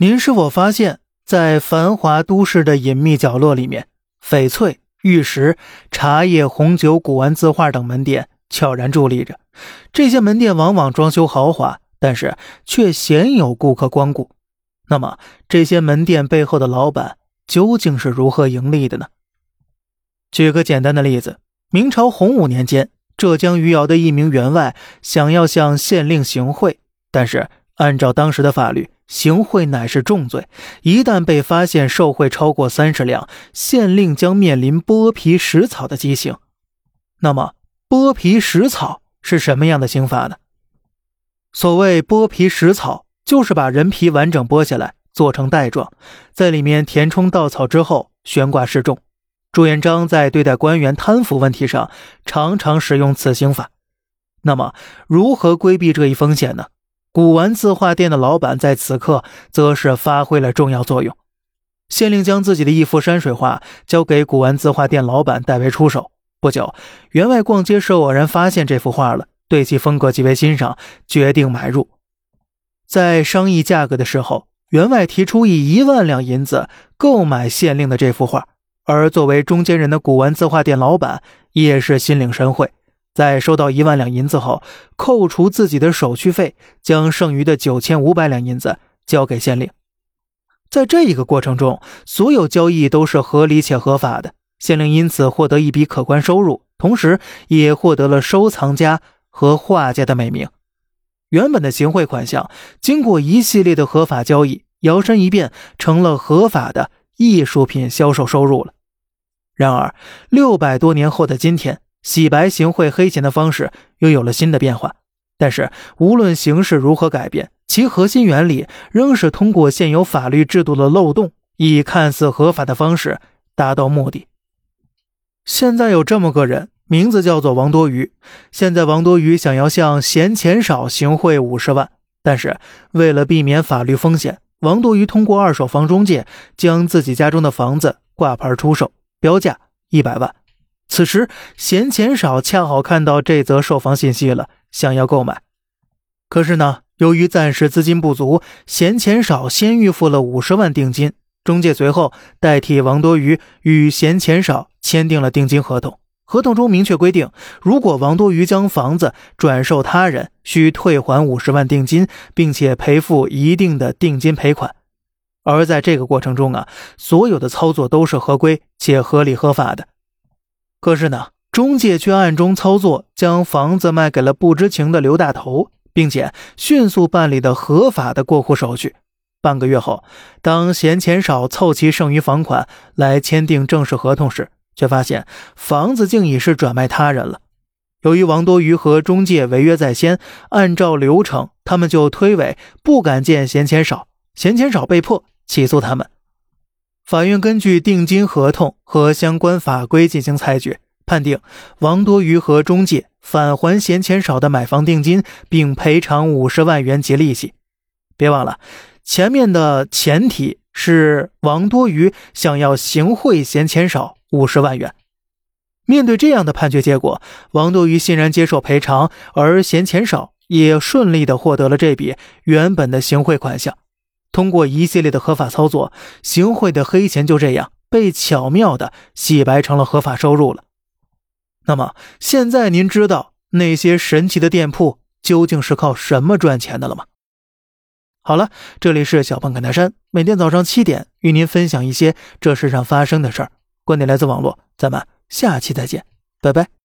您是否发现，在繁华都市的隐秘角落里面，翡翠、玉石、茶叶、红酒、古玩字画等门店悄然伫立着？这些门店往往装修豪华，但是却鲜有顾客光顾。那么，这些门店背后的老板究竟是如何盈利的呢？举个简单的例子，明朝洪武年间，浙江余姚的一名员外想要向县令行贿，但是按照当时的法律。行贿乃是重罪，一旦被发现受贿超过三十两，县令将面临剥皮食草的极刑。那么，剥皮食草是什么样的刑罚呢？所谓剥皮食草，就是把人皮完整剥下来，做成袋状，在里面填充稻草之后悬挂示众。朱元璋在对待官员贪腐问题上，常常使用此刑法。那么，如何规避这一风险呢？古玩字画店的老板在此刻则是发挥了重要作用。县令将自己的一幅山水画交给古玩字画店老板代为出手。不久，员外逛街时偶然发现这幅画了，对其风格极为欣赏，决定买入。在商议价格的时候，员外提出以一万两银子购买县令的这幅画，而作为中间人的古玩字画店老板也是心领神会。在收到一万两银子后，扣除自己的手续费，将剩余的九千五百两银子交给县令。在这一个过程中，所有交易都是合理且合法的，县令因此获得一笔可观收入，同时也获得了收藏家和画家的美名。原本的行贿款项，经过一系列的合法交易，摇身一变成了合法的艺术品销售收入了。然而，六百多年后的今天。洗白行贿黑钱的方式又有了新的变化，但是无论形式如何改变，其核心原理仍是通过现有法律制度的漏洞，以看似合法的方式达到目的。现在有这么个人，名字叫做王多鱼。现在王多鱼想要向嫌钱少行贿五十万，但是为了避免法律风险，王多鱼通过二手房中介将自己家中的房子挂牌出售，标价一百万。此时，闲钱少恰好看到这则售房信息了，想要购买。可是呢，由于暂时资金不足，闲钱少先预付了五十万定金。中介随后代替王多鱼与闲钱少签订了定金合同。合同中明确规定，如果王多鱼将房子转售他人，需退还五十万定金，并且赔付一定的定金赔款。而在这个过程中啊，所有的操作都是合规且合理合法的。可是呢，中介却暗中操作，将房子卖给了不知情的刘大头，并且迅速办理的合法的过户手续。半个月后，当嫌钱少凑齐剩余房款来签订正式合同时，却发现房子竟已是转卖他人了。由于王多鱼和中介违约在先，按照流程，他们就推诿不敢见嫌钱少，嫌钱少被迫起诉他们。法院根据定金合同和相关法规进行裁决，判定王多鱼和中介返还嫌钱少的买房定金，并赔偿五十万元及利息。别忘了，前面的前提是王多鱼想要行贿嫌钱少五十万元。面对这样的判决结果，王多鱼欣然接受赔偿，而嫌钱少也顺利的获得了这笔原本的行贿款项。通过一系列的合法操作，行贿的黑钱就这样被巧妙的洗白成了合法收入了。那么，现在您知道那些神奇的店铺究竟是靠什么赚钱的了吗？好了，这里是小胖侃大山，每天早上七点与您分享一些这世上发生的事儿，观点来自网络，咱们下期再见，拜拜。